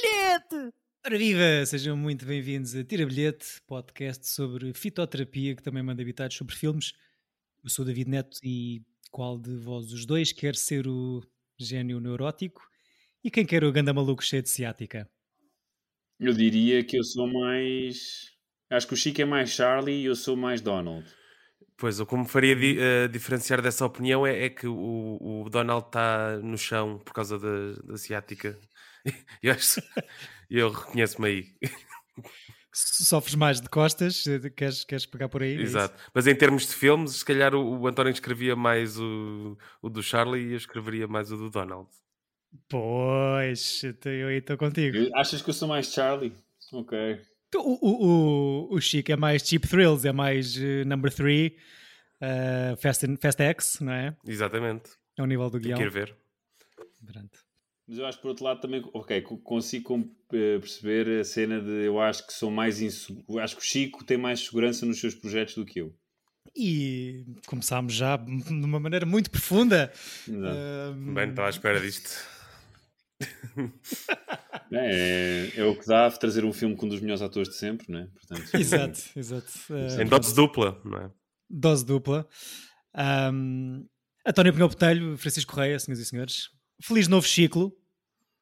bilhete! Ora viva! Sejam muito bem-vindos a Tira Bilhete, podcast sobre fitoterapia que também manda habitados sobre filmes. Eu sou David Neto e qual de vós os dois quer ser o gênio neurótico e quem quer o ganda maluco cheio de ciática? Eu diria que eu sou mais. Acho que o Chico é mais Charlie e eu sou mais Donald. Pois, o que me faria di uh, diferenciar dessa opinião é, é que o, o Donald está no chão por causa da, da ciática. eu, acho, eu reconheço-me aí. Sofres mais de costas? Queres, queres pegar por aí? É Exato. É Mas em termos de filmes, se calhar o, o António escrevia mais o, o do Charlie e eu escreveria mais o do Donald. Pois, eu aí estou contigo. Achas que eu sou mais Charlie? Ok. O, o, o, o Chico é mais Cheap Thrills, é mais uh, Number 3, uh, Fast, Fast X, não é? Exatamente. É o nível do guião. Quero ver. Pronto. Mas eu acho por outro lado também, ok, consigo perceber a cena de eu acho que sou mais inseguro. Acho que o Chico tem mais segurança nos seus projetos do que eu. E começámos já de uma maneira muito profunda. Uh... Bem, estou à espera disto. É, é, o que dá trazer um filme com um dos melhores atores de sempre, não é? Portanto, exato, exato. Em dose dupla, não é? Dose dupla. Um, António Pinhão Botelho, Francisco Correia, senhoras e senhores. Feliz novo ciclo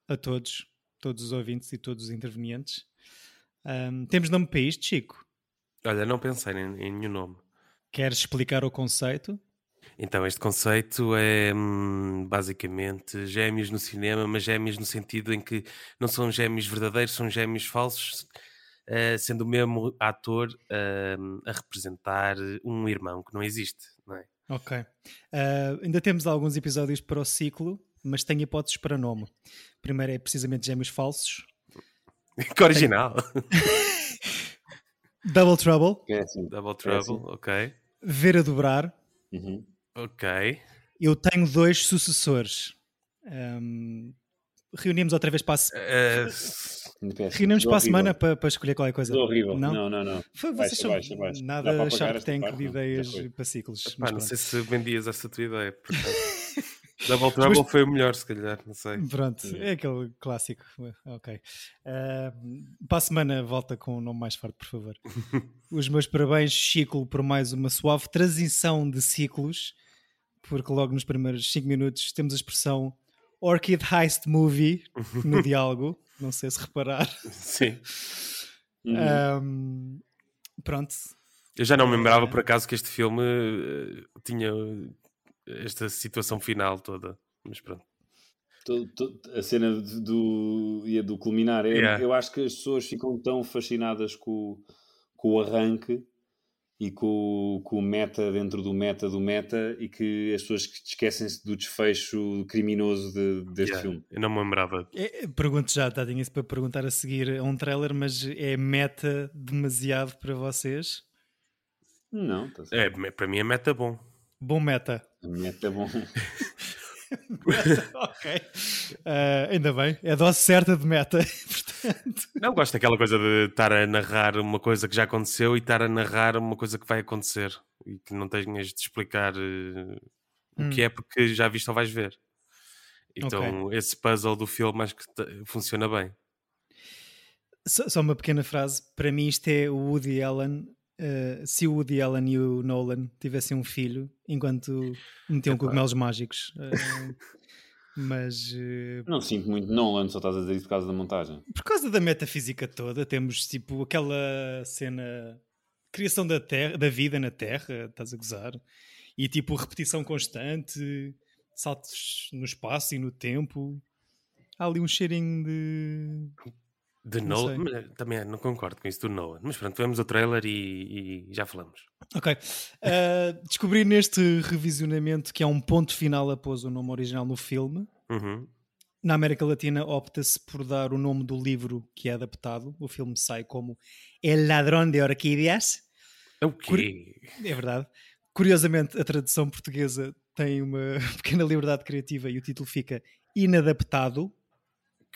a todos, todos os ouvintes e todos os intervenientes. Um, temos nome para isto, Chico? Olha, não pensei em, em nenhum nome. Queres explicar o conceito? Então, este conceito é hum, basicamente gêmeos no cinema, mas gêmeos no sentido em que não são gêmeos verdadeiros, são gêmeos falsos, uh, sendo o mesmo ator uh, a representar um irmão que não existe, não é? Ok. Uh, ainda temos alguns episódios para o ciclo, mas tem hipóteses para nome. Primeiro é precisamente gêmeos falsos. que original! Double Trouble. É assim. Double Trouble, é assim. ok. Ver a dobrar. Uhum. Ok. Eu tenho dois sucessores. Um, reunimos outra vez para a, uh, reunimos para a semana para, para, escolher qualquer coisa. horrível. Não, não, não. não. Foi, vocês são baixa, baixa. nada sharp tank de ideias para ciclos. Pá, não sei se vendias essa tua ideia. Double Trouble foi o melhor, se calhar, não sei. Pronto, é aquele clássico. Ok. Uh, para a semana volta com um nome mais forte, por favor. Os meus parabéns, Chico, por mais uma suave transição de ciclos, porque logo nos primeiros 5 minutos temos a expressão Orchid Heist Movie no diálogo. Não sei se reparar. Sim. Um, pronto. Eu já não me lembrava por acaso que este filme uh, tinha esta situação final toda. Mas pronto. A cena do, do, do culminar. Eu, yeah. eu acho que as pessoas ficam tão fascinadas com, com o arranque e com, com o meta dentro do meta do meta e que as pessoas esquecem-se do desfecho criminoso de, deste yeah, filme. Eu não me lembrava. É, pergunto já, tá, tinha isso para perguntar a seguir a um trailer, mas é meta demasiado para vocês? Não, tá é, para mim é meta bom. Bom meta. Meta é bom. meta, ok. Uh, ainda bem, é a dose certa de meta. Não gosto daquela coisa de estar a narrar uma coisa que já aconteceu e estar a narrar uma coisa que vai acontecer e que não tenhas de explicar uh, hum. o que é porque já viste ou vais ver. Então, okay. esse puzzle do filme acho que funciona bem. Só, só uma pequena frase. Para mim, isto é o Woody Allen uh, se o Woody Allen e o Nolan tivessem um filho enquanto metiam é cogumelos mágicos. Uh, mas. Uh, não sinto muito Nolan, só estás a dizer isso por causa da montagem. Por causa da metafísica toda, temos tipo aquela cena. Criação da, terra, da vida na Terra, estás a gozar? E tipo repetição constante, saltos no espaço e no tempo. Há ali um cheirinho de de Nolan, também não concordo com isso do Nolan, mas pronto, vemos o trailer e, e já falamos. Ok. Uh, descobri neste revisionamento que há um ponto final após o nome original no filme. Uhum. Na América Latina opta-se por dar o nome do livro que é adaptado. O filme sai como El Ladrón de Orquídeas. É o quê? É verdade. Curiosamente, a tradução portuguesa tem uma pequena liberdade criativa e o título fica Inadaptado,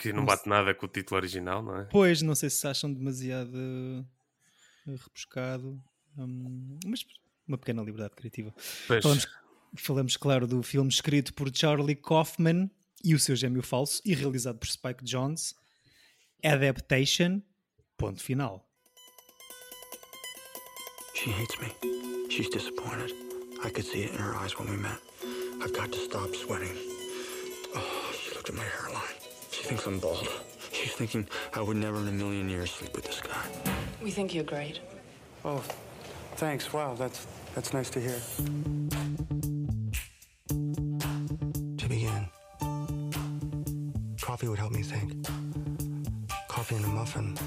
que não bate nada com o título original, não é? Pois, não sei se acham demasiado uh, rebuscado, um, mas uma pequena liberdade criativa. Falamos, falamos, claro, do filme escrito por Charlie Kaufman e o seu gêmeo falso e realizado por Spike Jonze. Adaptation, ponto final. She hates me. She's disappointed. I could see it in her eyes when we met. I've got to stop sweating. Oh, she looked at my hairline. She thinks I'm bald. She's thinking I would never in a million years sleep with this guy. We think you're great. Oh, thanks. Wow, that's that's nice to hear. To begin, coffee would help me think. Coffee and a muffin.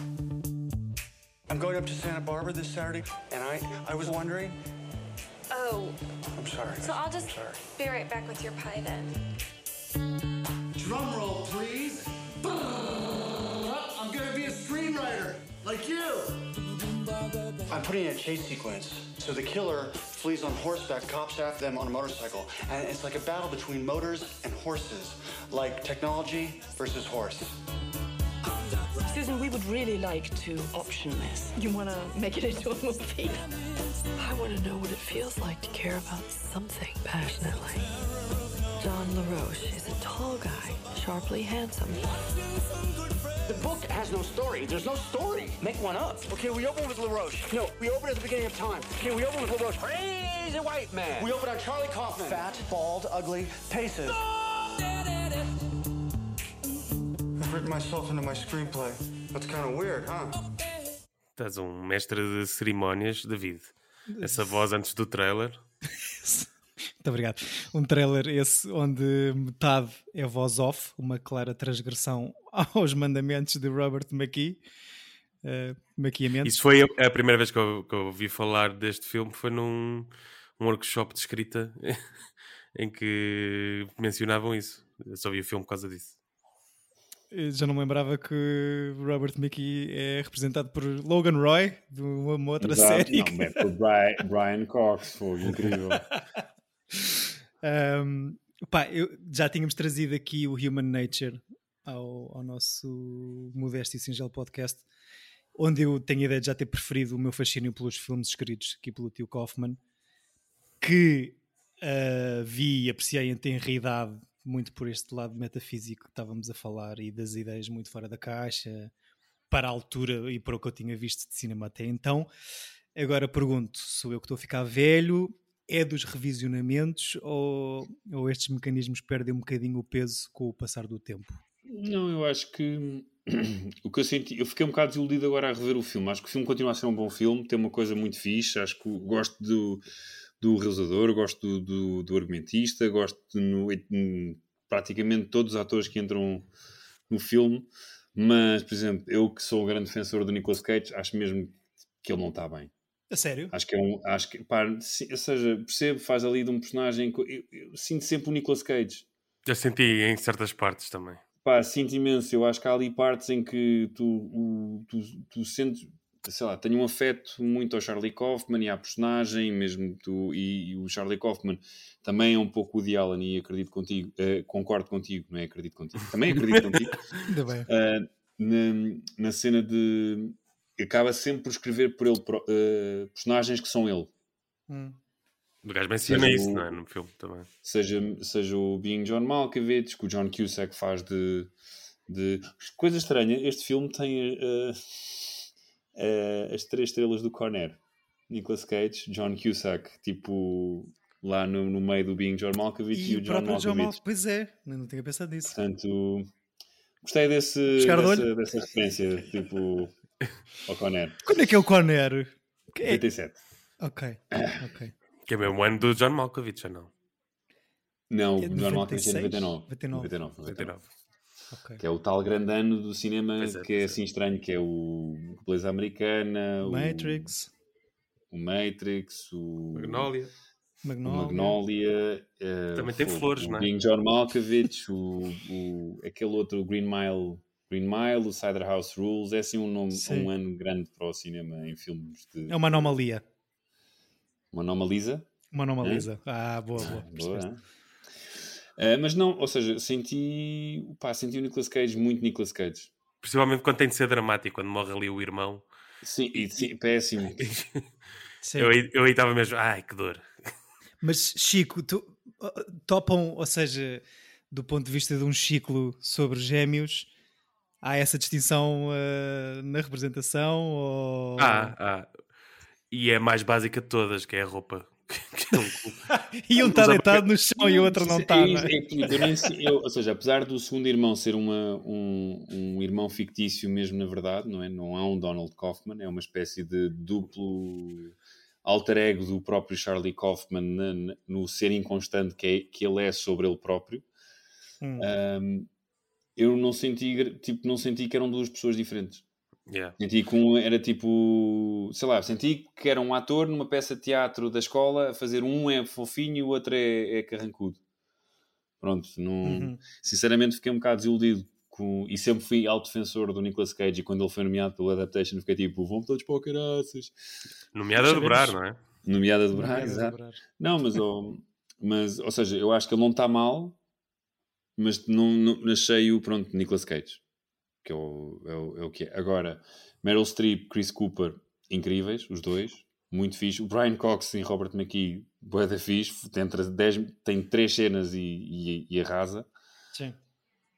I'm going up to Santa Barbara this Saturday, and I I was wondering. Oh. I'm sorry. So I'll just be right back with your pie then. I'm putting in a chase sequence. So the killer flees on horseback, cops after them on a motorcycle. And it's like a battle between motors and horses, like technology versus horse. Susan, we would really like to option this. You want to make it into a movie? I want to know what it feels like to care about something passionately. John LaRoche is a tall guy, sharply handsome. The book has no story. There's no story. Make one up. Okay, we open with LaRoche. No, we open at the beginning of time. Okay, we open with LaRoche. Crazy white man. We open on Charlie Kaufman. Fat, bald, ugly, paces. I've written myself into my screenplay. That's kind of weird, huh? Estás um mestre de cerimónias, David. Essa voz antes do trailer. Muito obrigado. Um trailer esse onde metade é voz off, uma clara transgressão aos mandamentos de Robert McKee. Uh, maquiamento. Isso foi a primeira vez que eu, que eu ouvi falar deste filme, foi num um workshop de escrita em que mencionavam isso. Eu só vi o filme por causa disso. Eu já não me lembrava que Robert McKee é representado por Logan Roy, de uma outra Exato. série. Não, é por Brian, Brian Cox, foi incrível. um, pá, eu, já tínhamos trazido aqui o Human Nature ao, ao nosso modesto e singelo podcast, onde eu tenho a ideia de já ter preferido o meu fascínio pelos filmes escritos aqui pelo tio Kaufman, que uh, vi e apreciei em tenridade muito por este lado metafísico que estávamos a falar e das ideias muito fora da caixa, para a altura e para o que eu tinha visto de cinema até então. Agora pergunto: sou eu que estou a ficar velho? É dos revisionamentos ou, ou estes mecanismos perdem um bocadinho o peso com o passar do tempo? Não, eu acho que o que eu senti, eu fiquei um bocado desiludido agora a rever o filme. Acho que o filme continua a ser um bom filme, tem uma coisa muito fixe. Acho que gosto do, do realizador, gosto do, do, do argumentista, gosto de, no, praticamente todos os atores que entram no filme. Mas, por exemplo, eu que sou um grande defensor do Nicolas Cage, acho mesmo que ele não está bem. A sério? Acho que é um. Acho que, pá, se, ou seja, percebo, faz ali de um personagem. Eu, eu, eu sinto sempre o Nicolas Cage. Já senti em certas partes também. Pá, sinto imenso. Eu acho que há ali partes em que tu, o, tu, tu sentes, sei lá, tenho um afeto muito ao Charlie Kaufman e à personagem, mesmo tu, e, e o Charlie Kaufman também é um pouco o de Allen e acredito contigo, uh, concordo contigo, não é acredito contigo, também acredito contigo. Ainda bem. Uh, na, na cena de. Acaba sempre por escrever por ele uh, personagens que são ele. Hum. O gajo menciona isso, não é? No filme também. Seja, seja o Being John Malkovich, que o John Cusack faz de. de... Coisa estranha, este filme tem uh, uh, as três estrelas do Conner: Nicolas Cage, John Cusack, tipo lá no, no meio do Being John Malkovich e, e o John Malkovich. John Mal... Pois é, não tinha pensado nisso. Portanto, gostei desse, dessa, dessa referência, tipo, ao Conner. Quando é que é o Conner? 97. Ok, ok. Que é mesmo ano do John Malkovich, ou não? Não, É o John Malkovich é 99. 99. 99, 99. Ok. Que é o tal grande ano do cinema é, que é é. assim estranho, que é o Beleza Americana, o- Matrix, o, Matrix, o Magnolia. o Magnolia. Magnolia, eh, Também tem o- flores, o não é? Being John Malkovich, o, o, aquele outro, o Green Mile, Green Mile, o Cider House Rules, é assim um, nome, Sim. um ano grande para o cinema em filmes de É uma anomalia. uma anomalisa. Uma anomalisa. Ah, boa, boa. Boa, hein? Eh, mas não, ou seja, senti, pá, senti o Nicolas Cage muito Nicolas Cage. Principalmente quando tem de ser dramático, quando morre ali o irmão. Sim, e, sim, péssimo. Sim. Eu, aí- eu aí estava mesmo, ai que dor. Mas Chico, tu, uh, topam, ou seja, do ponto de vista de um ciclo sobre gêmeos, há essa distinção uh, na representação? Ou... Ah, ah, e é a mais básica de todas, que é a roupa. e um está deitado no chão e o outro não está. É, é ou seja, apesar do segundo irmão ser uma, um, um irmão fictício mesmo na verdade, não é? Não é um Donald Kaufman, é uma espécie de duplo alter ego do próprio Charlie Kaufman na, no ser inconstante que, é, que ele é sobre ele próprio. Hum. Um, eu não senti, tipo, não senti que eram duas pessoas diferentes. Yeah. Senti que um era tipo, sei lá, senti que era um ator numa peça de teatro da escola a fazer um é fofinho e o outro é, é carrancudo. Pronto, não, uhum. sinceramente fiquei um bocado desiludido com, e sempre fui autodefensor do Nicolas Cage e quando ele foi nomeado pelo Adaptation fiquei tipo, vão todos para o caraças. Nomeado a dobrar, não é? Nomeado a dobrar, exato. Não, mas, oh, mas, ou seja, eu acho que ele não está mal, mas não, não achei o, pronto, Nicolas Cage que é o, é o, é o que é. Agora, Meryl Streep, Chris Cooper, incríveis, os dois, muito fixe. O Brian Cox e Robert McKee, boa da fixe, tem, dez, tem três cenas e, e, e arrasa. Sim.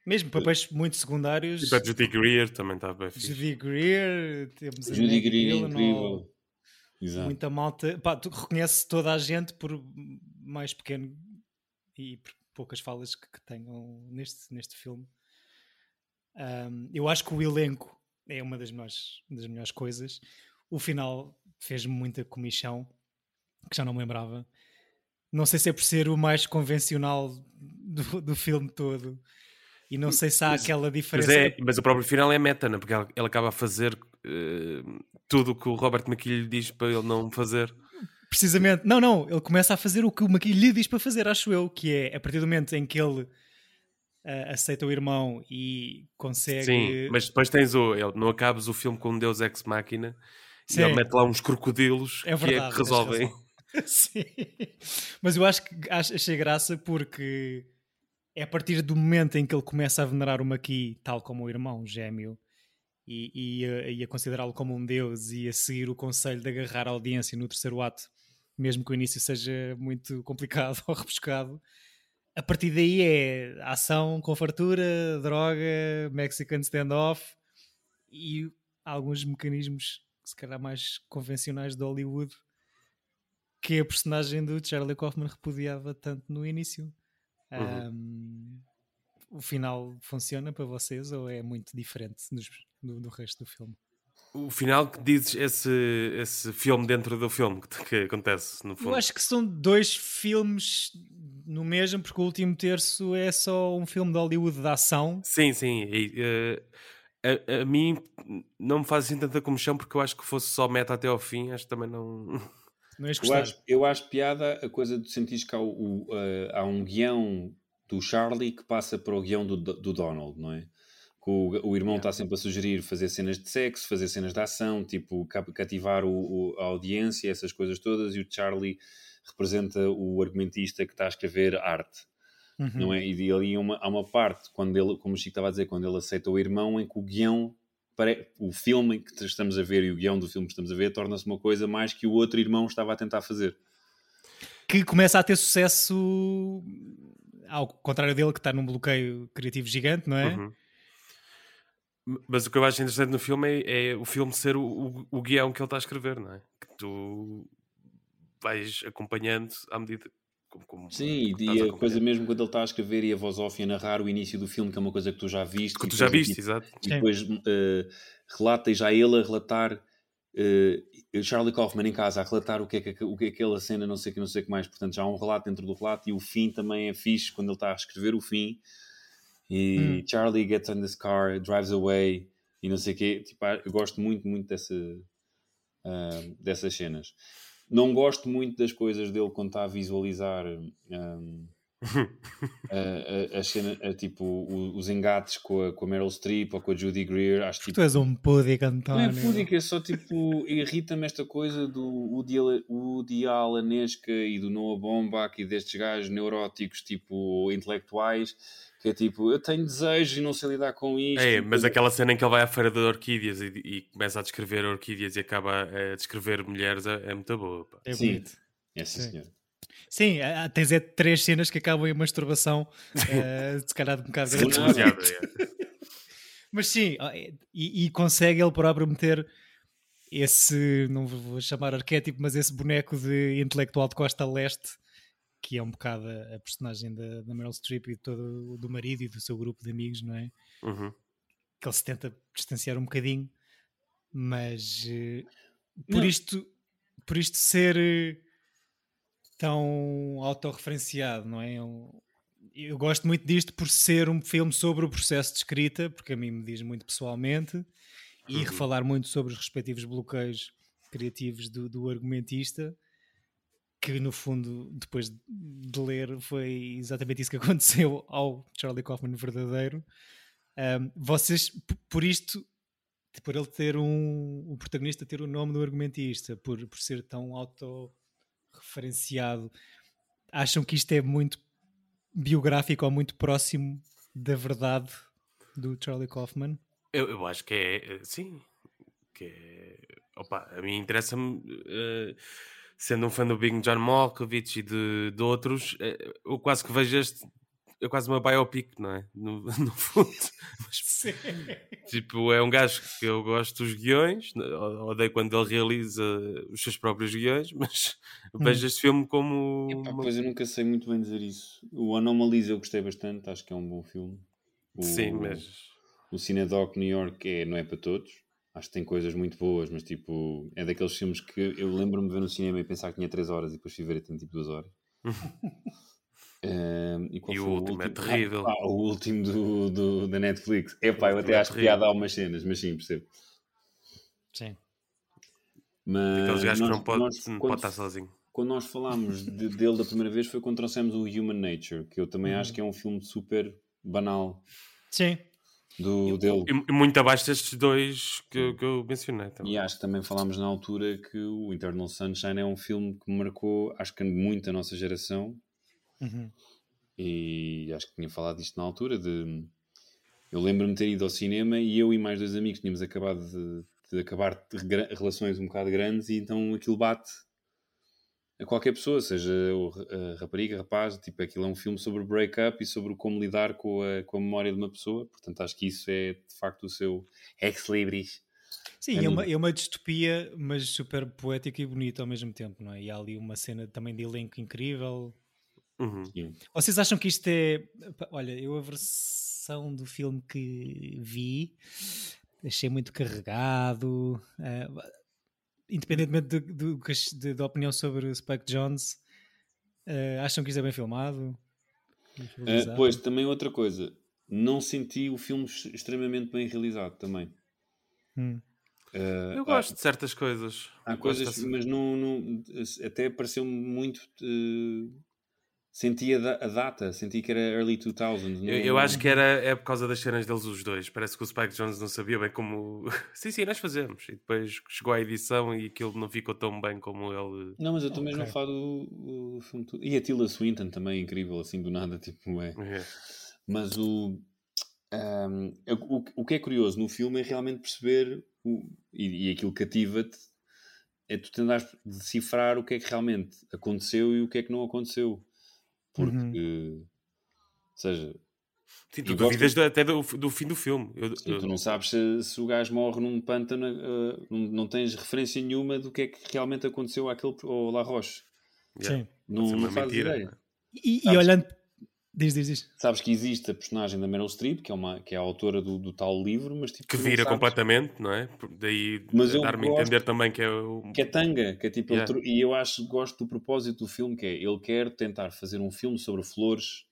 Mesmo papéis muito secundários. Tipo a Judy Greer também está bem fixe. Judy Greer, temos Judy Greer, incrível. Exato. Muita malta. Pá, tu reconheces toda a gente por mais pequeno e por poucas falas que, que tenham neste, neste filme. Um, eu acho que o elenco é uma das melhores, das melhores coisas. O final fez-me muita comichão, que já não me lembrava. Não sei se é por ser o mais convencional do, do filme todo. E não sei se há aquela diferença. Mas, é, mas o próprio final é meta, né? porque ele, ele acaba a fazer uh, tudo o que o Robert McKee lhe diz para ele não fazer. Precisamente, não, não, ele começa a fazer o que o McKee lhe diz para fazer, acho eu, que é a partir do momento em que ele uh, aceita o irmão e consegue. Sim, mas depois tens o. Ele, não acabas o filme com um Deus Ex Máquina Sim. e ele mete lá uns crocodilos é verdade, que, é que resolvem. Sim, mas eu acho que achei graça porque é a partir do momento em que ele começa a venerar o Maqui, tal como o irmão gêmeo, e, e, e a considerá-lo como um deus e a seguir o conselho de agarrar a audiência no terceiro ato, mesmo que o início seja muito complicado ou rebuscado, a partir daí é ação com fartura, droga, Mexican standoff e alguns mecanismos, se calhar mais convencionais de Hollywood, que a personagem do Charlie Kaufman repudiava tanto no início. Uhum. Um, o final funciona para vocês ou é muito diferente dos, do, do resto do filme? O final que dizes esse, esse filme dentro do filme que, que, acontece no fundo? Eu acho que são dois filmes no mesmo, porque o último terço é só um filme de Hollywood de ação. Sim, sim. E, uh, a, a, mim não me faz assim tanta comichão porque eu acho que fosse só meta até ao fim, acho que também não. Não eu, acho, eu acho piada a coisa de sentir que há, o, uh, há um guião do Charlie que passa para o guião do, do Donald, não é? O, o irmão está sempre a sugerir fazer cenas de sexo, fazer cenas de ação, tipo cativar o, o, a audiência, essas coisas todas, e o Charlie representa o argumentista que está a escrever arte. Uhum. Não é? E ali uma, há uma parte, quando ele, como o Chico estava a dizer, quando ele aceita o irmão, em que o guião, o filme que estamos a ver e o guião do filme que estamos a ver torna-se uma coisa mais que o outro irmão estava a tentar fazer. Que começa a ter sucesso ao contrário dele, que está num bloqueio criativo gigante, não é? Uhum mas o que eu acho interessante no filme é, é o filme ser o, o, o, guião que ele está a escrever, não é? Que tu vais acompanhando à medida. Como, como Sim, e a, coisa mesmo quando ele está a escrever e a voz off e a narrar o início do filme, que é uma coisa que tu já viste. Que tu já viste, exato. E depois uh, relata e já ele a relatar. Uh, Charlie Kaufman em casa a relatar o que é que, o que é aquela cena, não sei o que, não sei o que mais. Portanto, já há um relato dentro do relato e o fim também é fixe quando ele está a escrever o fim e hum. Charlie gets in this car, drives away e não sei o quê. Tipo, eu gosto muito, muito dessa, uh, dessas cenas. Não gosto muito das coisas dele quando está a visualizar um, a, a, a, cena, a, tipo, os engates com a, com a Meryl Streep ou com a Judy Greer. Acho, tipo, tu és um pudic, António. Não é pudic, é só tipo, irrita-me esta coisa do Woody, Woody Allanesca e do Noah Baumbach e destes gajos neuróticos, tipo, intelectuais que é tipo, eu tenho desejos e não sei lidar com isto. É, mas aquela cena em que ele vai à feira de orquídeas e, e começa a descrever orquídeas e acaba a descrever mulheres é, é muito boa. Pá. É sim, é sim, sim. senhor. Sim, tens é três cenas que acabam em masturbação, uh, se calhar de um bocado. é. Mas sim, e, e, consegue ele próprio meter esse, não vou chamar arquétipo, mas esse boneco de intelectual de costa leste, que é um bocado a, personagem da, da Meryl Streep e todo, do marido e do seu grupo de amigos, não é? Uhum. Que ele se tenta distanciar um bocadinho, mas uh, por, isto, por isto ser uh, tão autorreferenciado, não é? Eu, eu gosto muito disto por ser um filme sobre o processo de escrita, porque a mim me diz muito pessoalmente e uhum. refalar muito sobre os respectivos bloqueios criativos do, do, argumentista, que no fundo, depois de ler, foi exatamente isso que aconteceu ao Charlie Kaufman verdadeiro. Um, vocês, por isto, por ele ter um, o protagonista ter o nome do argumentista, por, por ser tão autorreferenciado, acham que isto é muito biográfico ou muito próximo da verdade do Charlie Kaufman? Eu, eu acho que é, eh, sim, que é, opa, a mim interessa-me, uh, sendo um fã do Big John Malkovich e de, de outros, uh, eu quase que vejo este, é quase uma biopic, não é? No, no fundo. Mas, tipo, é um gajo que eu gosto dos guiões, odeio quando ele realiza os seus próprios guiões, mas hum. vejo este filme como. Epá, uma... Pois eu nunca sei muito bem dizer isso. O Anomalisa eu gostei bastante, acho que é um bom filme. O... Sim, mas o Cinedoc New York é, não é para todos. Acho que tem coisas muito boas, mas tipo, é daqueles filmes que eu lembro-me de ver no cinema e pensar que tinha 3 horas e depois fui ver e tem tipo 2 horas. um, e, e o, último, é terrível. Ah, o último do, do, da Netflix. É pá, eu até é acho que piada algumas cenas, mas sim, percebo. Sim. Mas Aqueles gajos que não pode, nós, não quando, pode estar sozinho. Quando nós falámos de, dele da primeira vez foi quando trouxemos o Human Nature, que eu também uhum. acho que é um filme super banal. Sim do, dele. E muito abaixo destes dois que, que eu mencionei. Também. E acho que também falámos na altura que o Eternal Sunshine é um filme que marcou, acho que muito a nossa geração. Uhum. E acho que tinha falado disto na altura. De, eu lembro-me de ter ido ao cinema e eu e mais dois amigos tínhamos acabado de, de acabar de relações um bocado grandes e então aquilo bate a qualquer pessoa, seja a rapariga, rapaz, tipo, aquilo é um filme sobre break-up e sobre como lidar com a, com a memória de uma pessoa, portanto acho que isso é de facto o seu ex-libris. Sim, é uma, é uma distopia, mas super poética e bonita ao mesmo tempo, não é? E há ali uma cena também de elenco incrível. Uhum. Vocês acham que isto é. Olha, eu a versão do filme que vi achei muito carregado. Uh, independentemente da opinião sobre Spike Jones, uh, acham que isto é bem filmado? Uh, pois, também outra coisa, não senti o filme extremamente bem realizado também. Hum. Uh, eu gosto há, de certas coisas. Há coisas, assim. mas não, não, até pareceu-me muito Senti a, a, data, senti que era early 2000. Eu, eu, acho que era é por causa das cenas deles os dois. Parece que o Spike Jones não sabia bem como. sim, sim, nós fazemos. E depois chegou à edição e aquilo não ficou tão bem como ele. Não, mas eu estou okay. mesmo a falar do, do filme. E a Tilda Swinton também é incrível, assim do nada, tipo, é. é. Mas o, um, o. O que é curioso no filme é realmente perceber, o, e, e aquilo cativa-te, é tu tentar decifrar o que é que realmente aconteceu e o que é que não aconteceu porque, uhum. ou seja, Sim, tu duvidas de... até do, do fim do filme. Eu, Sim, eu... Tu não sabes se, se, o gajo morre num pântano, uh, não, não, tens referência nenhuma do que é que realmente aconteceu àquele ao La Roche. Yeah. Sim. Não, não fazes ideia. E, e olhando Diz, diz, diz. Sabes que existe a personagem da Meryl Streep, que é, uma, que é a autora do, do tal livro, mas tipo, que vira completamente, não é? Daí dar-me a entender também que é o... que é tanga, que é tipo yeah. ele, e eu acho gosto do propósito do filme que é ele quer tentar fazer um filme sobre flores,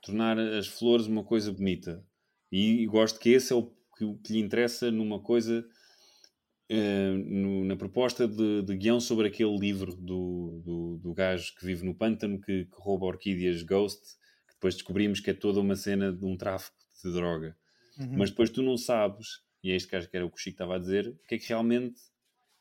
tornar as flores uma coisa bonita e, e gosto que esse é o que, que lhe interessa numa coisa uh, no, na proposta de, de, guião sobre aquele livro do, do, do gajo que vive no pântano que, que, rouba orquídeas Ghost, que depois descobrimos que é toda uma cena de um tráfico de droga. Uhum. Mas depois tu não sabes, e é este caso que era o que o Chico estava a dizer, o que é que realmente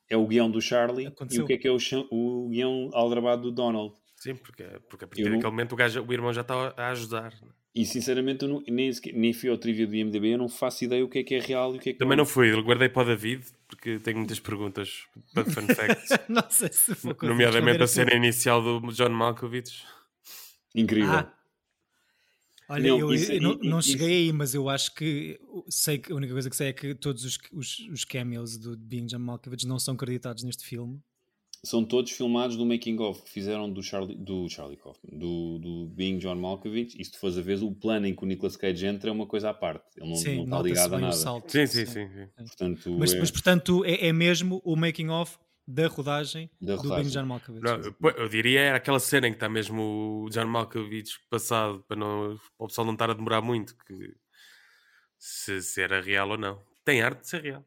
é o guião do Charlie Aconteceu. e o que é que é o, o guião aldrabado do Donald. Sim, porque, porque a partir daquele momento o, gajo, o irmão já está a ajudar. E sinceramente, eu não, nem, nem fui ao trivia do IMDB, eu não faço ideia o que é que é real e o que é que Também não, não fui, eu guardei para o David, porque tenho muitas perguntas para fun facts. não sei se for Nomeadamente a cena inicial do John Malkovich. Incrível. Ah. Olha, não, eu, isso, eu não, não cheguei aí, mas eu acho que sei que a única coisa que sei é que todos os, os, os cameos do Being John Malkovich não são acreditados neste filme. São todos filmados no making of que fizeram do Charlie, do Charlie Kaufman, do, do Being John Malkovich. E se tu fores a ver, o plano em que o Nicolas Cage entra é uma coisa à parte. Ele não, sim, não está ligado a nada. Sim, sim, sim. sim. Portanto, mas, é... mas, portanto, é, é mesmo o making of da rodagem, da rodagem. do Bing John Malkovich. Não, eu diria era aquela cena em que está mesmo o John Malkovich passado para, não, para o pessoal não estar a demorar muito que se, se era real ou não. Tem arte de ser real.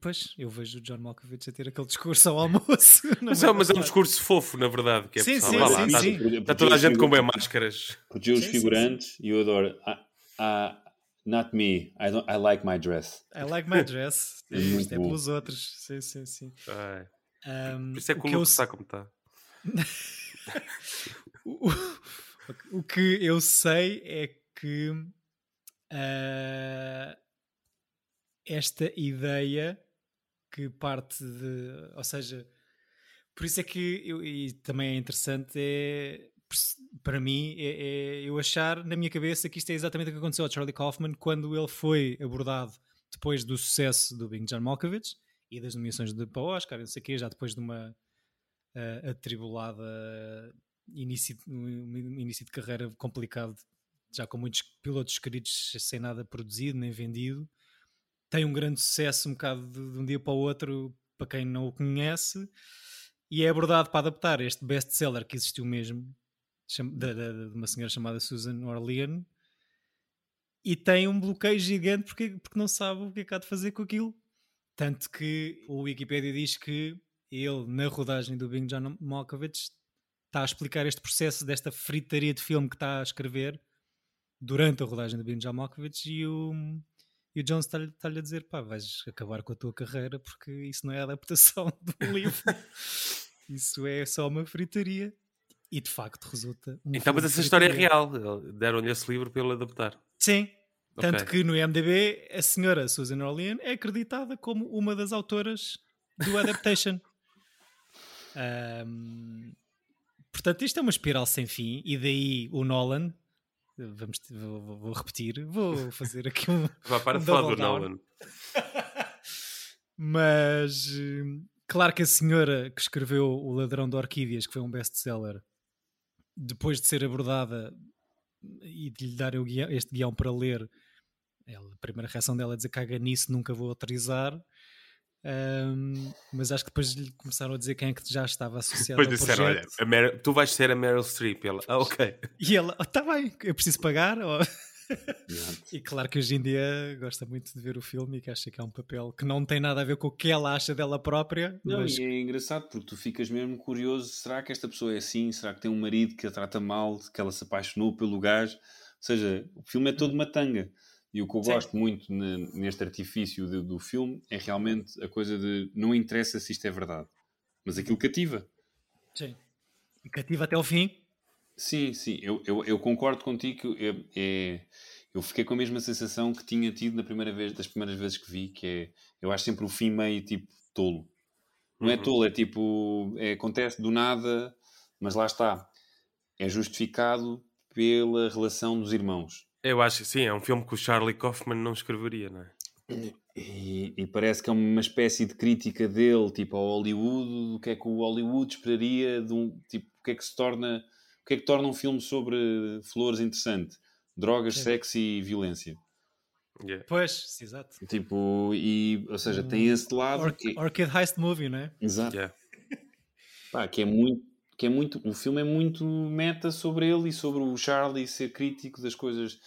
Pois, eu vejo o John Malkovich a ter aquele discurso ao almoço. Mas é, mas é um discurso fofo, na verdade. Que é sim, pessoal, sim, lá, sim, está, sim. Está toda a gente com bem máscaras. Porque os figurantes, e eu adoro. Ah, ah, Not me. I, don't, I like my dress. I like my dress. é, Isto é pelos outros. Sim, sim, sim. Ai. Um, Por isso é que o, Lucas está como está. o, o, que eu sei é que uh, esta ideia que parte de. Ou seja, por isso é que eu, e também é interessante é para mim é, é, eu achar na minha cabeça que isto é exatamente o que aconteceu ao Charlie Kaufman quando ele foi abordado depois do sucesso do Bing John Malkovich e das nomeações de, para o Oscar, não sei o quê, já depois de uma uh, atribulada início, um início de carreira complicado, já com muitos pilotos escritos sem nada produzido nem vendido, tem um grande sucesso um bocado de, de um dia para o outro para quem não o conhece e é abordado para adaptar este best-seller que existiu mesmo de, de, de, uma senhora chamada Susan Orlean e tem um bloqueio gigante porque, porque não sabe o que é que há de fazer com aquilo. Tanto que o Wikipedia diz que ele, na rodagem do Bing John Malkovich, está a explicar este processo desta fritaria de filme que está a escrever durante a rodagem do Bing John Malkovich e o, e o Jones está-lhe está a dizer, pá, vais acabar com a tua carreira porque isso não é adaptação do livro. isso é só uma fritaria. E de facto resulta. Um então, mas essa história é real. Deram-lhe esse livro para ele adaptar. Sim, tanto okay. que no IMDb a senhora Susan Orlean é acreditada como uma das autoras do Adaptation. um, portanto, isto é uma espiral sem fim, e daí o Nolan. Vamos, vou, vou repetir, vou fazer aqui um. Vá para um de falar do Nolan. Mas claro que a senhora que escreveu O Ladrão de Orquídeas, que foi um best-seller, depois de ser abordada e de lhe dar este guião para ler, ela, a primeira reação dela é dizer caga nisso, nunca vou autorizar. Um, mas acho que depois lhe começaram a dizer quem é que já estava associado depois disseram, olha, Meryl, tu vais ser a Meryl Streep. Ela, ah, ok. E ela, está oh, bem, eu preciso pagar. Oh. e claro que hoje em dia gosta muito de ver o filme e que acha que é um papel que não tem nada a ver com o que ela acha dela própria. Não, mas... e é engraçado porque tu ficas mesmo curioso: será que esta pessoa é assim? Será que tem um marido que a trata mal? Que ela se apaixonou pelo gajo? Ou seja, o filme é todo uma tanga. E o que eu Sim. gosto muito neste artifício de, do filme é realmente a coisa de não interessa se isto é verdade, mas aquilo cativa. Sim. E cativa até ao fim. Sim, sim, eu, eu, eu concordo contigo que é, é, eu fiquei com a mesma sensação que tinha tido na primeira vez, das primeiras vezes que vi, que é eu acho sempre o fim meio tipo tolo. Não é uhum. é tolo, é tipo, é, acontece do nada, mas lá está. É justificado pela relação dos irmãos. Eu acho que sim, é um filme que o Charlie Kaufman não escreveria, não é? E, e, parece que é uma espécie de crítica dele, tipo, ao Hollywood, do que é que o Hollywood esperaria de um, tipo, o que é que se torna, o que é que torna um filme sobre flores interessante? Drogas, sim. sexo e violência. Yeah. Pois, exato. Tipo, e, ou seja, tem esse lado. Or que... Orchid Heist Movie, não é? Exato. Yeah. Pá, que é muito que é muito, o filme é muito meta sobre ele e sobre o Charlie ser crítico das coisas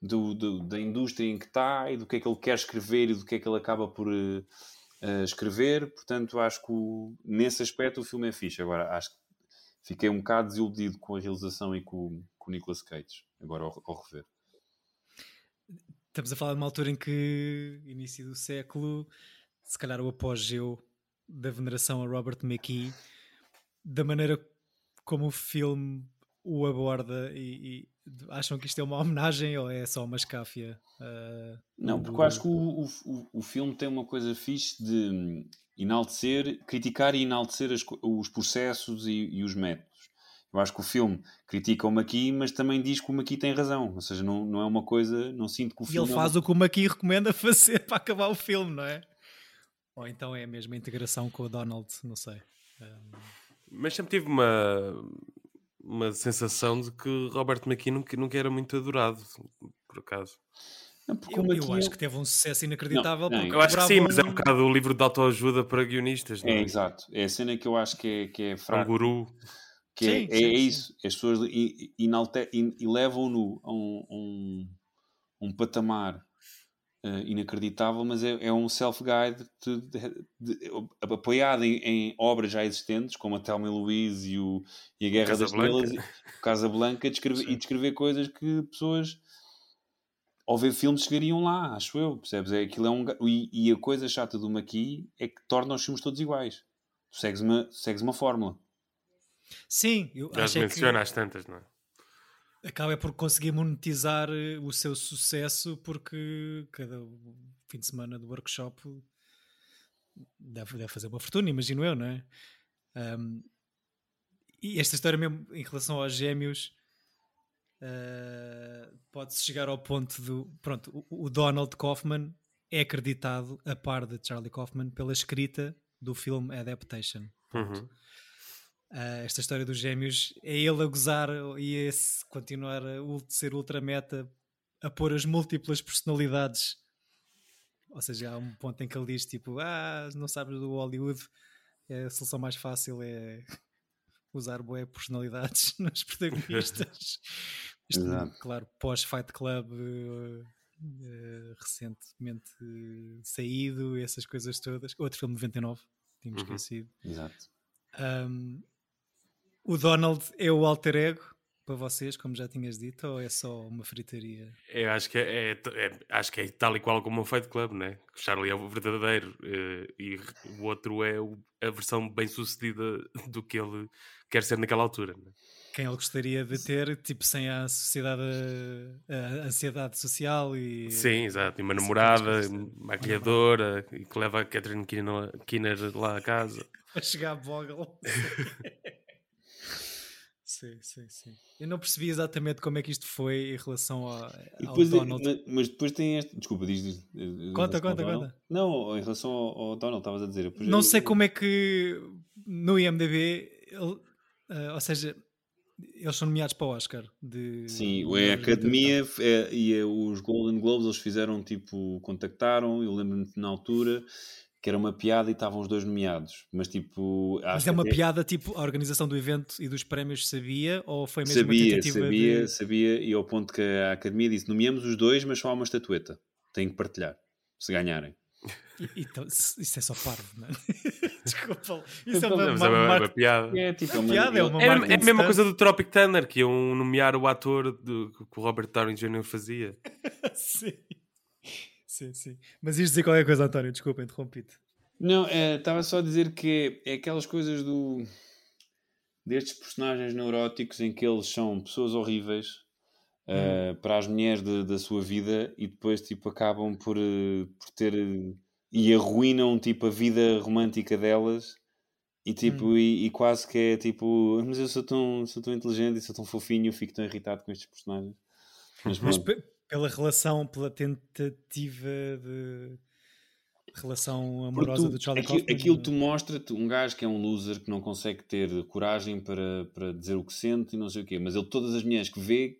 do, do, da indústria em que está e do que é que ele quer escrever e do que é que ele acaba por uh, escrever. Portanto, acho que o, nesse aspecto o filme é fixe. Agora, acho que fiquei um bocado desiludido com a realização e com, com o Nicolas Cage, agora ao, ao rever. Estamos a falar de uma altura em que, início do século, se calhar o apogeu da veneração a Robert McKee, da maneira como o filme o aborda e, e, acham que isto é uma homenagem ou é só uma escáfia? Uh, não, porque do... eu acho que o, o, o filme tem uma coisa fixe de enaltecer, criticar e enaltecer as, os processos e, e, os métodos. Eu acho que o filme critica o Maqui, mas também diz que o Maqui tem razão. Ou seja, não, não é uma coisa, não sinto que o filme. E ele faz é o que o Maqui recomenda fazer para acabar o filme, não é? Ou então é a mesma integração com o Donald, não sei. Um... Mas sempre tive uma, uma sensação de que Robert McKee nunca, nunca era muito adorado, por acaso. Não, eu, eu acho que teve um sucesso inacreditável. Não, não, eu acho que sim, um... mas é um bocado o livro de autoajuda para guionistas. É, é, exato. É a cena que eu acho que é, que é fraca. Um guru. Que sim, é, sim, é sim. isso. As pessoas levam-no a um, um, um patamar uh, inacreditável, mas é, é um self-guide apoiado em, em, obras já existentes, como a Thelma Louise e, o, e a Guerra Casa das Estrelas, o Casa Blanca, descrever, e descrever coisas que pessoas ao ver filmes chegariam lá, acho eu, percebes? É, aquilo é um, e, e a coisa chata do Maqui é que torna os filmes todos iguais. Tu segues uma, segues uma fórmula. Sim, eu Já acho menciona que... às tantas, não é? Acaba por conseguir monetizar eh, o seu sucesso porque cada fim de semana do workshop deve, deve fazer uma fortuna, imagino eu, não é? Um, e esta história mesmo em relação aos gêmeos uh, pode-se chegar ao ponto do. Pronto, o, o, Donald Kaufman é acreditado, a par de Charlie Kaufman, pela escrita do filme Adaptation. Uhum. Uh, esta história dos gêmeos é ele a gozar e a continuar a ser ultra meta, a pôr as múltiplas personalidades. Ou seja, há um ponto em que ele diz tipo: Ah, não sabes do Hollywood, a solução mais fácil é usar boé personalidades nos protagonistas. Isto, claro, pós-Fight Club uh, uh, recentemente saído, essas coisas todas. Outro filme de 99, tínhamos uhum. esquecido. Exato. Um, o Donald é o alter ego para vocês, como já tinhas dito, ou é só uma fritaria? Eu acho que é, é, é acho que é tal e qual como o Fight Club, né? O Charlie é o verdadeiro uh, e o outro é o, a versão bem sucedida do que ele quer ser naquela altura. Né? Quem ele gostaria de ter, tipo, sem a sociedade, a, ansiedade social e. Sim, exato. E uma namorada, maquilhadora, e que leva a Catherine Kinner lá a casa. Para chegar a Bogle. Sim, sim, sim. Eu não percebi exatamente como é que isto foi em relação ao, depois, ao Donald. Mas, mas, depois tem este. Desculpa, diz. diz conta, conta, conta. Não, em relação ao, ao Donald, estavas a dizer. Não sei como é que no IMDb, ele, uh, ou seja, eles são nomeados para o Oscar. De, Sim, de, a Academia é, e os Golden Globes eles fizeram tipo, contactaram, eu lembro-me na altura que era uma piada e estavam os dois nomeados. Mas tipo. Mas é uma até... piada tipo a organização do evento e dos prémios sabia ou foi mesmo sabia, uma tentativa sabia, de... sabia, e ao ponto que a Academia disse: nomeamos os dois, mas só há uma estatueta. Têm que partilhar, se ganharem. Então, isso é só parvo, não é? Desculpa. Isso é uma, uma, uma, uma, piada. É, tipo, uma, piada, é, uma é, é a mesma coisa do Tropic Thunder, que iam nomear o ator do, que o Robert Downey Jr. fazia. Sim. Sim, sim. Mas isto dizer qualquer coisa, António, desculpa, interrompi-te. Não, estava é, só a dizer que é, é aquelas coisas do destes personagens neuróticos em que eles são pessoas horríveis hum. uh, para as mulheres de, da sua vida e depois tipo acabam por, uh, por ter uh, e arruinam tipo a vida romântica delas e tipo hum. e, e, quase que é tipo mas eu sou tão, sou tão inteligente e sou tão fofinho eu fico tão irritado com estes personagens mas, mas pela relação, pela tentativa de relação amorosa tu, do Charlie aquilo, Kaufman. Aquilo te mostra -te um gajo que é um loser que não consegue ter coragem para, para dizer o que sente e não sei o quê, mas ele, todas as mulheres que vê,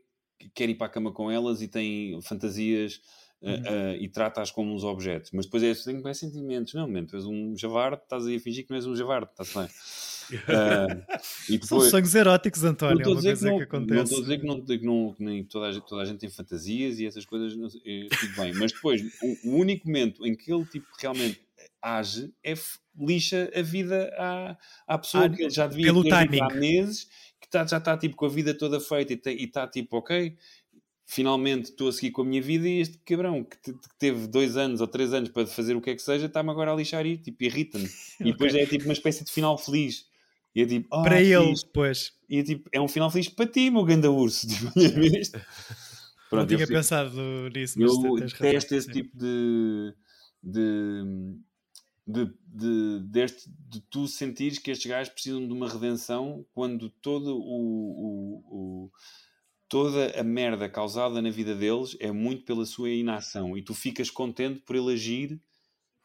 quer ir para a cama com elas e tem fantasias uh, uh, e trata-as como uns objetos. Mas depois é assim, tem sentimentos. Não, mesmo, tu és um javarde, estás aí a fingir que não és um javarde, está-se bem. Uh, depois, São sonhos eróticos, António. Não estou a dizer, que, não, que, acontece. Não estou a dizer que, não, que, não, nem toda a, gente, toda a gente tem fantasias e essas coisas, não, é, tudo bem. Mas depois, o, o, único momento em que ele tipo, realmente age é lixa a vida à, à pessoa ah, que ele já devia ter timing. há meses, que tá, já está tipo, com a vida toda feita e está tipo, ok, finalmente estou a seguir com a minha vida e este cabrão que, que, teve dois anos ou três anos para fazer o que é que seja está-me agora a lixar e tipo, irrita-me. E depois okay. é tipo uma espécie de final feliz. E é tipo, oh, para ele, depois. E é tipo, é um final feliz para ti, meu ganda urso. Tipo? Pronto, não tinha eu, pensado nisso. Eu detesto esse tipo de, de, de, de, deste, de tu sentires que estes gajos precisam de uma redenção quando todo o, o, o, toda a merda causada na vida deles é muito pela sua inação e tu ficas contente por ele agir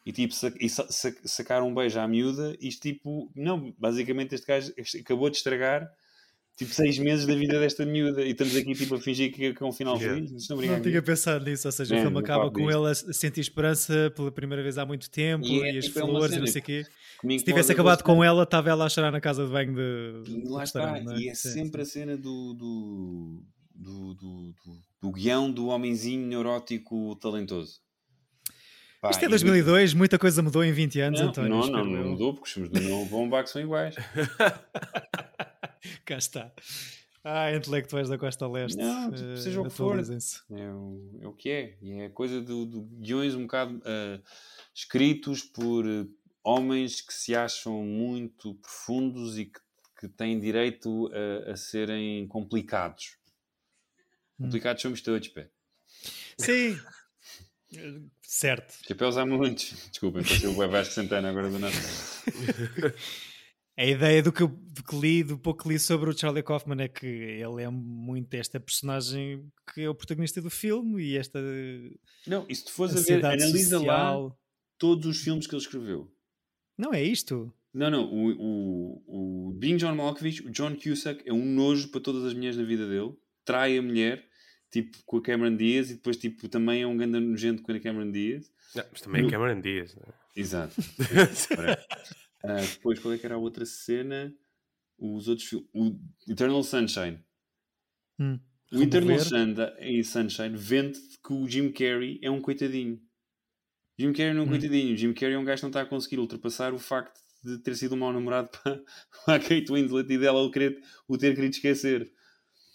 e tipo e sacar um beijo à miúda isto tipo, não, basicamente este gajo acabou de estragar tipo seis meses da vida desta miúda e estamos aqui tipo a fingir que é um final yeah. feliz. Não, não tinha pensado nisso, ou seja, o filme acaba com ele a sentir esperança pela primeira vez há muito tempo e, é, e as tipo, é flores é e não sei o quê. Se tivesse acabado com ela, estava ela a chorar na casa de banho de. Lá está, é? e é sim, sempre sim. a cena do, do, do, do, do, do guião do homenzinho neurótico talentoso. Pá, Isto é 2002, e... muita coisa mudou em 20 anos, não, António. Não, não, não mudou, porque os filmes do Novo Bomba são iguais. Cá está. Ah, intelectuais da Costa Leste. Não, tipo, seja uh, o que for. É o, é o que é. E é coisa do, do guiões um bocado uh, escritos por uh, homens que se acham muito profundos e que, que têm direito a, a serem complicados. Hum. Complicados somos todos, pé. Sim. certo. Chapéus há muitos. Desculpem, pareceu o Vasco Santana agora do nada. a ideia do que, do que li, do pouco que li sobre o Charlie Kaufman é que ele é muito esta personagem que é o protagonista do filme e esta. Não, e se tu fores a ver, analisa social... lá todos os filmes que ele escreveu. Não é isto. Não, não. O, o, o Being John Malkovich, o John Cusack, é um nojo para todas as mulheres na vida dele. Trai a mulher, tipo, com a Cameron Diaz, e depois, tipo, também é um grande nojento com a Cameron Diaz. Não, mas também é Cameron Diaz, não é? Exato. Uh, depois, qual é que era a outra cena? Os outros filmes. O Eternal Sunshine. Hum, o Eternal Sunshine vende que o Jim Carrey é um coitadinho. Jim Carrey não é um hum. coitadinho. Jim Carrey é um gajo que não está a conseguir ultrapassar o facto de ter sido um mau namorado para, para a Kate Winslet e dela o, querer, o ter querido esquecer.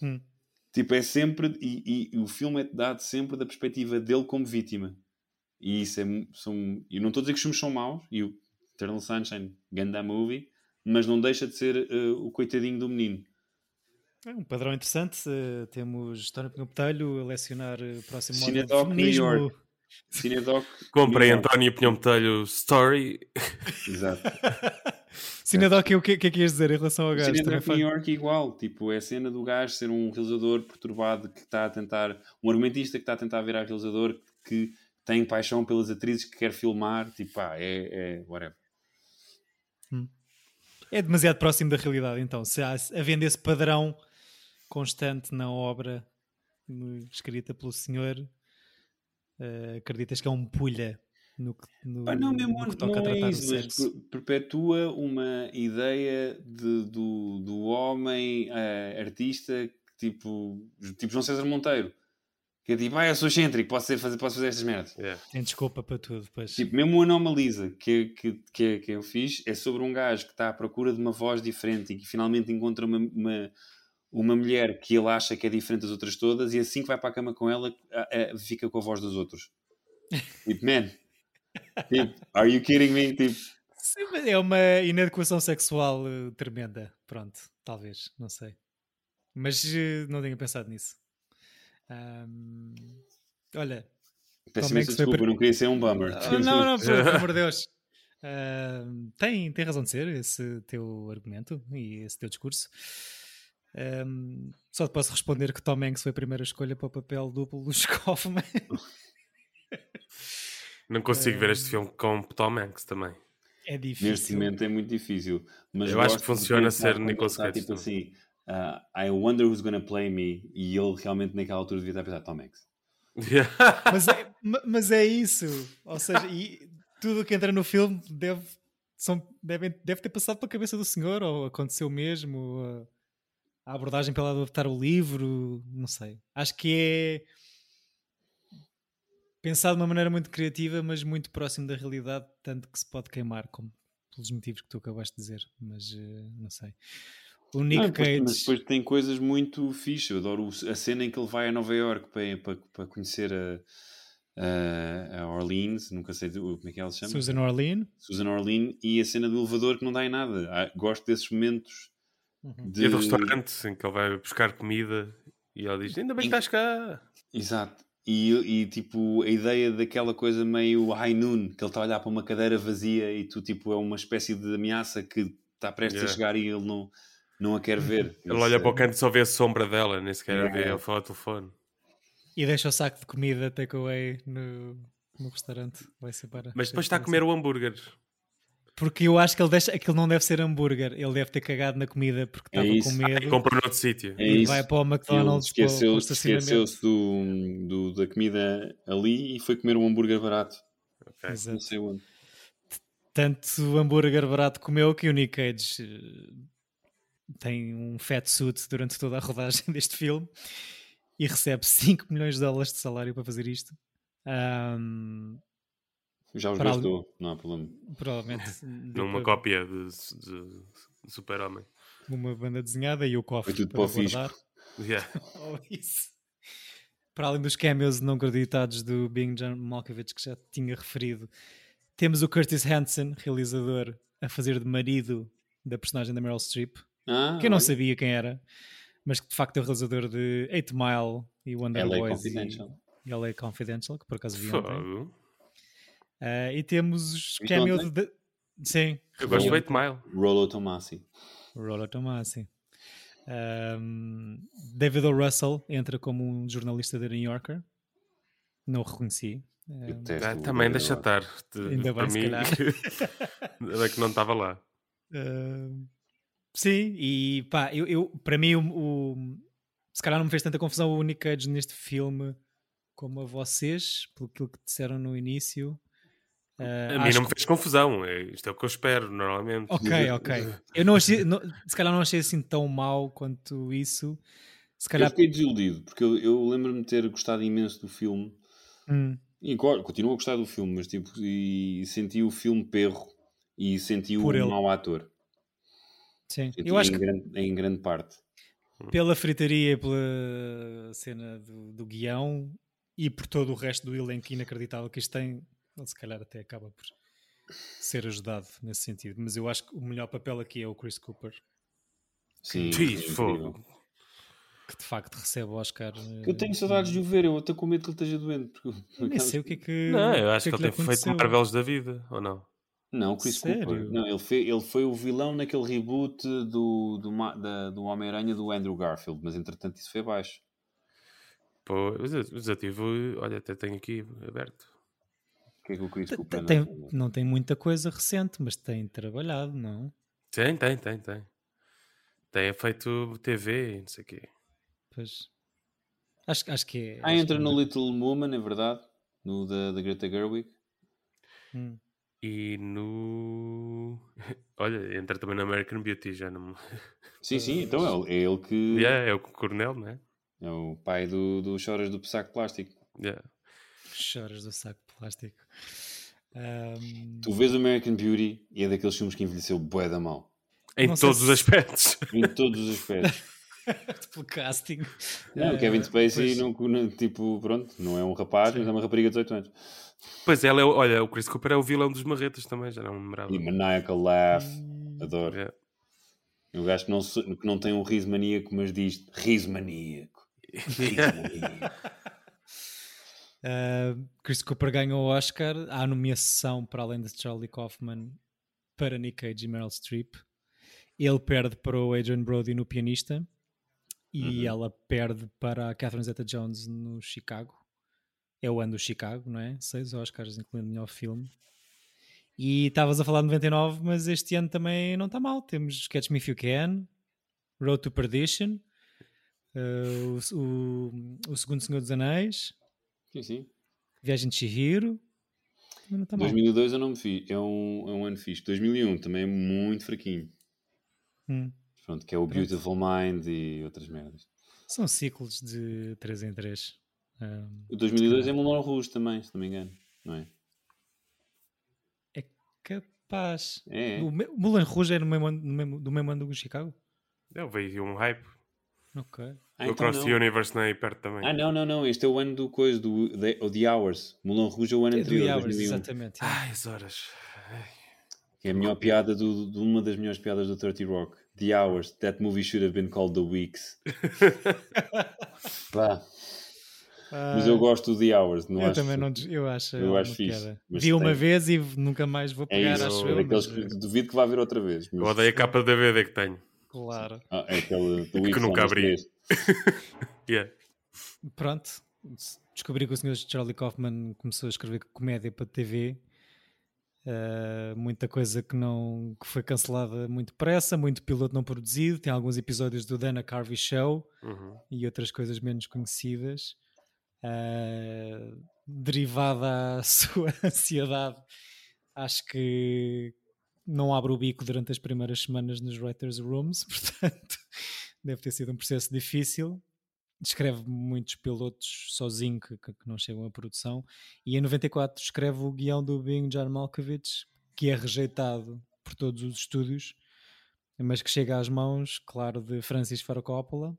Hum. Tipo, é sempre. E, e, o filme é dado sempre da perspectiva dele como vítima. E isso é. São, eu não estou a dizer que os filmes são maus, e o Eternal Sunshine, ganda movie, mas não deixa de ser uh, o coitadinho do menino. É um padrão interessante. Uh, temos Tony Pinho Botelho a lecionar o próximo Cinedoc New York. Cinedoc. Comprei António Pinhão Botelho Story. Exato. Cinedoc, o que, é que ias dizer em relação ao gajo? Cinedoc New York igual. Tipo, é a cena do gajo ser um realizador perturbado que está a tentar... Um argumentista que está a tentar virar realizador que tem paixão pelas atrizes que quer filmar. Tipo, ah, é, é whatever. Hum. É demasiado próximo da realidade, então. Se há, havendo esse padrão constante na obra escrita pelo senhor, uh, acreditas que é um pulha no que, no, ah, não, mesmo, no que toca não a tratar é isso, mas perpetua uma ideia de, do, do homem uh, artista tipo, tipo João César Monteiro que é tipo, ah, eu sou excêntrico, posso, ser, fazer, posso fazer estas merdas. Yeah. Tem desculpa para tudo, pois. Tipo, mesmo o Anomalisa que, que, que, que eu fiz é sobre um gajo que está à procura de uma voz diferente e que finalmente encontra uma, uma, uma mulher que ele acha que é diferente das outras todas e assim que vai para a cama com ela fica com a voz dos outros. tipo, man, tipo, are you kidding me? Tipo, é uma inadequação sexual uh, tremenda. Pronto, talvez, não sei. Mas uh, não tinha pensado nisso. Um, olha. Peço imensa desculpa, per... não queria ser um bummer. Uh, não, não, pelo amor de Deus. Uh, tem, tem razão de ser esse teu argumento e esse teu discurso. Um, só te posso responder que Tom Hanks foi a primeira escolha para o papel duplo do Kaufman. Não consigo ver este filme com Tom Hanks também. É difícil. Neste momento é muito difícil. Mas eu acho que funciona ser Nicolas Cage. Tipo assim, uh, I wonder who's gonna play me, e ele realmente naquela altura devia estar a pensar, Tom Hanks. mas, é, mas é isso, ou seja, e tudo que entra no filme deve, são, deve, deve ter passado pela cabeça do senhor, ou aconteceu mesmo, a abordagem pela adaptar o livro, não sei. Acho que é pensado de uma maneira muito criativa, mas muito próximo da realidade, tanto que se pode queimar, como pelos motivos que tu acabaste de dizer, mas uh, não sei. O Nick não, Cage. Mas depois tem coisas muito fixe. Eu adoro a cena em que ele vai a Nova York para, para, para conhecer a, a, a, Orleans, nunca sei como é que ela se chama. Susan Orlean. Susan Orlean e a cena do elevador que não dá em nada. Ah, gosto desses momentos. Uhum. De... E do restaurante em que ele vai buscar comida e ela diz: Ainda bem que estás cá. Exato. E, e, tipo, a ideia daquela coisa meio high noon, que ele está a olhar para uma cadeira vazia e tu, tipo, é uma espécie de ameaça que está prestes yeah. a chegar e ele não, não a quer ver. Ele olha para o canto e só vê a sombra dela, nem sequer yeah. vê, ele fala ao telefone. E deixa o saco de comida takeaway no, no restaurante. Vai ser para. Mas depois está a comer o hambúrguer. Porque eu acho que ele deixa, aquilo não deve ser hambúrguer, ele deve ter cagado na comida porque estava é com medo. Ah, compra noutro sítio. É e vai para o McDonald's. Esqueceu-se esqueceu do, do, da comida ali e foi comer um hambúrguer barato. Okay. Exato. Não sei onde. Tanto hambúrguer barato comeu que o Nick Cage eh, tem um fat suit durante toda a rodagem deste filme e recebe 5 milhões de dólares de salário para fazer isto. Um, já os gastou, não há problema. Provavelmente. Numa cópia de, de, de Super-Homem. Uma banda desenhada e o cofre Foi tudo para, para guardar. Yeah. oh, isso. Para além dos cameos não acreditados do Bing John Malkovich, que já tinha referido, temos o Curtis Hanson, realizador, a fazer de marido da personagem da Meryl Streep, ah, que eu não olha. sabia quem era, mas que de facto é o realizador de 8 Mile e Wonder LA Boys Confidential. E, e LA Confidential, que por acaso vi ontem. Uh, e temos os cameos de... Sim. Eu gosto de 8 Mile. Rollo Tomassi. Rollo Tomassi. Um, David O. Russell entra como um jornalista da New Yorker. Não o reconheci. Um, ah, também deixa estar. De, Ainda bem, mim, é que não estava lá. Uh, sim, e pá, eu, eu para mim, o, o, se calhar não me fez tanta confusão o Nick Cage neste filme como a vocês, pelo que disseram no início. Uh, a mim não me fez confusão, é, isto é o que eu espero normalmente. Ok, ok. Eu não achei, não, se calhar não achei assim tão mal quanto isso. Se calhar... Eu fiquei desiludido, porque eu, eu lembro-me de ter gostado imenso do filme. Hum. E continuo a gostar do filme, mas tipo, e senti o filme perro e senti Por o ele. mau ator. Sim, senti eu acho em, que... grande, em grande parte. Pela fritaria e pela cena do, do guião e por todo o resto do elenco inacreditável que isto tem, ele se calhar até acaba por ser ajudado nesse sentido. Mas eu acho que o melhor papel aqui é o Chris Cooper. Sim, Sim fogo. Que de facto recebe o Oscar. Eu tenho saudades de o ver, eu estou com medo que ele esteja doente. Porque... Nem sei o que é que. Não, eu acho que, que, ele tem feito Marvelos da vida, ou não? Não, Chris Sério? Cooper. Não, ele, foi, ele foi o vilão naquele reboot do, do, da, do Homem-Aranha do Andrew Garfield, mas entretanto isso foi abaixo. Pô, mas eu, já tive, olha, até tenho aqui aberto que é que o Chris Cooper tem, não, não tem muita coisa recente, mas tem trabalhado, não? Tem, tem, tem, tem. Tem feito TV e não sei o quê. Pois. Acho, acho que é. Ah, entra que... no é. Little Woman, é verdade. No da, da Greta Gerwig. Hum. E no. Olha, entra também no American Beauty, já não. Sim, sim, então é, é ele que. Yeah, é o coronel, não é? É o pai do, do Choras do Saco Plástico. Yeah. Choras do saco plástico. Um... Tu vês o American Beauty e é daqueles filmes que envelheceu bué da mão. Em não todos os aspectos. Em todos os aspectos. Pelo casting. Não, o Kevin Spacey, não, não, tipo, pronto, não é um rapaz, Sim. mas é uma rapariga de 18 anos. Pois ela é, olha, o Chris Cooper é o vilão dos marretas também, já não me lembrava. E Maniacal Laugh, hum. adoro. Yeah. O gajo que não, que não tem um riso maníaco, mas diz riso maníaco. Riso maníaco. Uh, Chris Cooper ganhou o Oscar. Há nomeação para além de Charlie Kaufman para Nick Cage e Meryl Streep. Ele perde para o Adrian Brody no Pianista e uhum. ela perde para a Catherine Zeta-Jones no Chicago. É o ano do Chicago, não é? Seis Oscars, incluindo o melhor filme. E estavas a falar de 99, mas este ano também não está mal. Temos Catch Me If You Can, Road to Perdition, uh, o, o, o Segundo Senhor dos Anéis, Sim, sim. Viagem de Chihiro. Não tá 2002 eu não me fiz. É um, é um ano fixe. 2001 também é muito fraquinho. Hum. Pronto, que é o Pronto. Beautiful Mind e outras merdas. São ciclos de 3 em 3. Um, o 2002 é Moulin Rouge também, se não me engano. Não é? É capaz. É. O Moulin Rouge é no mesmo, no mesmo, do mesmo ano do Chicago? Eu veio um hype. Ok. Ah, o então Cross the Universe não é aí perto também. Ah, não, não, não. Este é o ano do coisa, do The, The Hours. Moulin Rouge é o ano anterior, The Hours, exatamente. É. Ai, as horas. Que é a melhor piada, do, de uma das melhores piadas do 30 Rock. The Hours. That movie should have been called The Weeks. Pá. Mas eu gosto do The Hours. Não eu acho, também não. Eu acho. eu acho fixe. Vi uma tem... vez e nunca mais vou é pegar. É isso, acho é eu, mas... que duvido que vá ver outra vez. Mas... Eu odeio a capa da DVD que tenho. Claro. Ah, é aquele do que nunca abri. yeah. Pronto. Descobri que o senhor Charlie Kaufman começou a escrever comédia para TV. Uh, muita coisa que não que foi cancelada muito depressa, muito piloto não produzido. Tem alguns episódios do Dana Carvey Show uhum. e outras coisas menos conhecidas. Uh, derivada à sua ansiedade, acho que não abre o bico durante as primeiras semanas nos writers' rooms, portanto deve ter sido um processo difícil. Escreve muitos pilotos sozinho que, que, não chegam à produção, e em 94 escreve o guião do Bing John Malkovich, que é rejeitado por todos os estúdios, mas que chega às mãos, claro, de Francis Ford Coppola,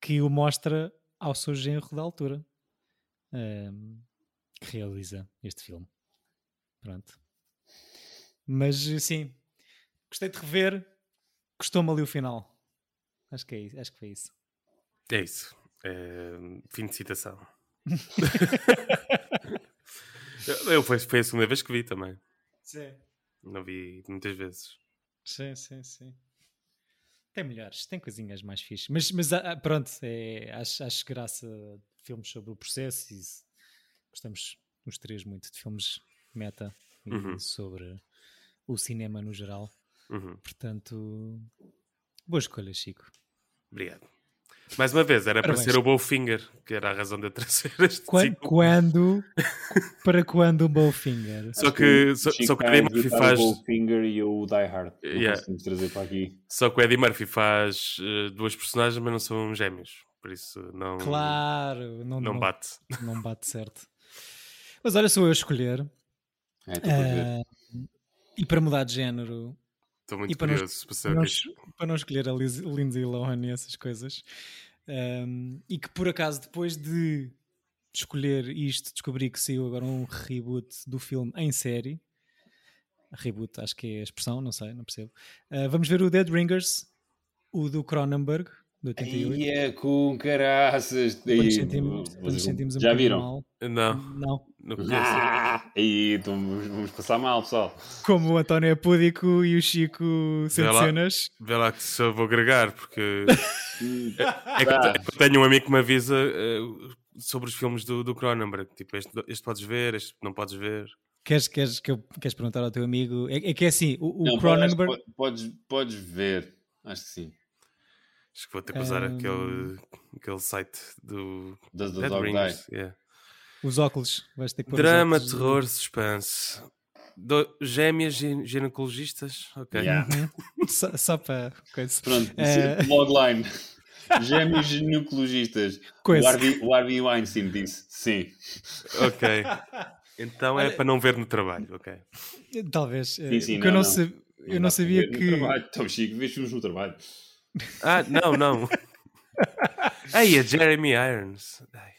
que o mostra ao seu genro da altura, um, que realiza este filme. Pronto. Mas sim, gostei de rever, gostou-me ali o final. Acho que, é isso, acho que foi isso. É isso. É, fim de citação. eu, foi, foi a segunda vez que vi também. Sim. Não vi muitas vezes. Sim, sim, sim. Tem melhores, tem coisinhas mais fixes. Mas, mas ah, pronto, é, acho, acho graça filmes sobre o processo e gostamos os três muito de filmes meta uhum. sobre o cinema no geral. Uhum. Portanto, boa escolha, Chico. Obrigado. Mais uma vez, era Parabéns. para ser o Bowfinger, que era a razão de eu trazer este quando, quando Para quando o Bowfinger? Só que, só, só que o Eddie Murphy faz... O Bowfinger e o Die Hard. Yeah. trazer para aqui. Só que o Eddie Murphy faz uh, duas personagens, mas não são gêmeos. Por isso não... Claro. Não, não, não bate. Não bate certo. Mas olha, sou eu a escolher. É, uh, e para mudar de género, Estou muito curioso não, para, saber não, para não escolher a Liz, Lindsay Lohan e essas coisas. Um, e que por acaso, depois de escolher isto, descobri que saiu agora um reboot do filme em série. Reboot, acho que é a expressão, não sei, não percebo. Uh, vamos ver o Dead Ringers, o do Cronenberg, de 88. E é com caraças. Quando sentimos, quando sentimos um Já viram? Mal. Não. Não. Não ah, aí, então vamos passar mal, pessoal. Como o António é púdico e o Chico sem cenas. Vê lá que só vou agregar, porque é, é, que, é, que, tenho um amigo que me avisa uh, sobre os filmes do, do Cronenberg. Tipo, este, este podes ver, este não podes ver. Queres, queres, que eu, queres perguntar ao teu amigo? É, é que é assim, o, o não, Cronenberg. Podes, podes ver, acho que sim. Acho que vou ter que usar um... aquele, aquele site do the Dead Dog Rings. Yeah. Os óculos, vais ter que pôr Drama, óculos. terror, suspense. Do... Gêmeas ginecologistas? Ok. Yeah. só, só, para. Coisa. Pronto, é... logline. Gêmeos ginecologistas. Coisa. O Harvey, o Harvey Weinstein disse. Sim. Ok. Então é para não ver no trabalho, ok. Talvez. Sim, sim, não, eu não, não, sei, eu não sabia que. Então, Chico, vês filmes no trabalho. Ah, não, não. Aí, a Jeremy Irons. Ai.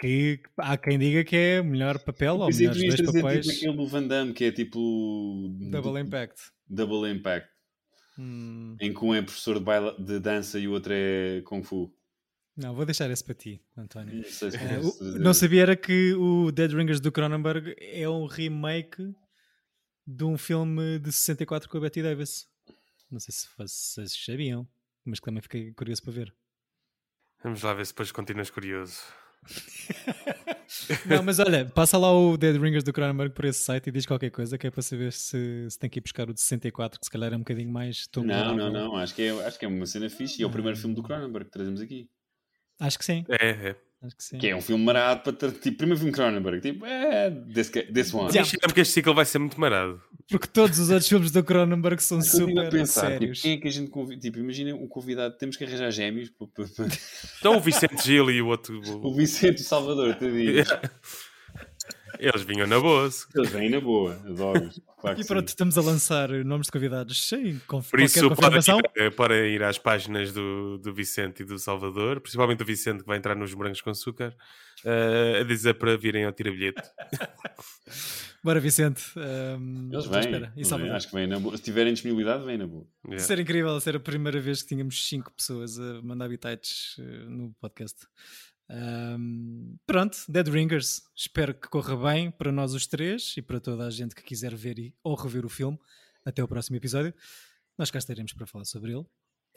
Que há quem diga que é o melhor papel ou melhores dois papéis. Tipo aquele do Van Damme que é tipo. Double Impact. Double Impact. Hum. Em que um é professor de, baila, de dança e o outro é Kung Fu. Não, vou deixar esse para ti, António. Não, sei se uh, não sabia era que o Dead Ringers do Cronenberg é um remake de um filme de 64 com a Betty Davis. Não sei se vocês sabiam mas que também fiquei curioso para ver. Vamos lá ver se depois continuas curioso. não, mas olha, passa lá o Dead Ringers do Cronenberg por esse site e diz qualquer coisa que é para saber se, se tem que ir buscar o de 64, que se calhar é um bocadinho mais. Não, não, não, acho que, é, acho que é uma cena fixe e é o primeiro filme do Cronenberg que trazemos aqui. Acho que sim. É, é. Acho que sim. Que é um filme marado para ter, tipo, primeiro filme Cronenberg, tipo, é, this, this one. Yeah. porque este ciclo vai ser muito marado. Porque todos os outros filmes do Cronenberg são super pensar, tipo, sérios. Tipo, quem é que a gente convida? Tipo, imaginem um convidado, temos que arranjar gêmeos. Então o Vicente Gil e o outro. O Vicente o Salvador, te digo. Eles vinham na boa. Eles vêm na boa, adoro. Claro e pronto, sim. estamos a lançar nomes de convidados sem conf Por isso, confirmação. Para, para ir às páginas do, do Vicente e do Salvador, principalmente do Vicente que vai entrar nos Morangos com Açúcar, uh, a dizer para virem ao tira-bilhete. Bora, Vicente. Um, Eles vêm. E Salvador. Acho que vêm na boa. Se tiverem disponibilidade, vêm na boa. Yeah. Ser incrível ser a primeira vez que tínhamos 5 pessoas a mandar habitats uh, no podcast. Um, pronto, Dead Ringers. Espero que corra bem para nós os três e para toda a gente que quiser ver e, ou rever o filme. Até o próximo episódio. Nós cá estaremos para falar sobre ele.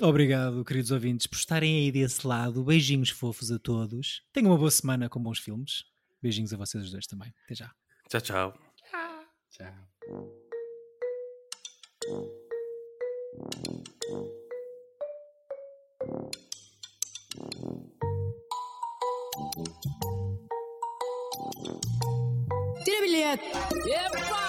Obrigado, queridos ouvintes, por estarem aí desse lado. Beijinhos fofos a todos. Tenham uma boa semana com bons filmes. Beijinhos a vocês dois também. Até já. Tchau, tchau. Tchau. Tira bilhete! Epa!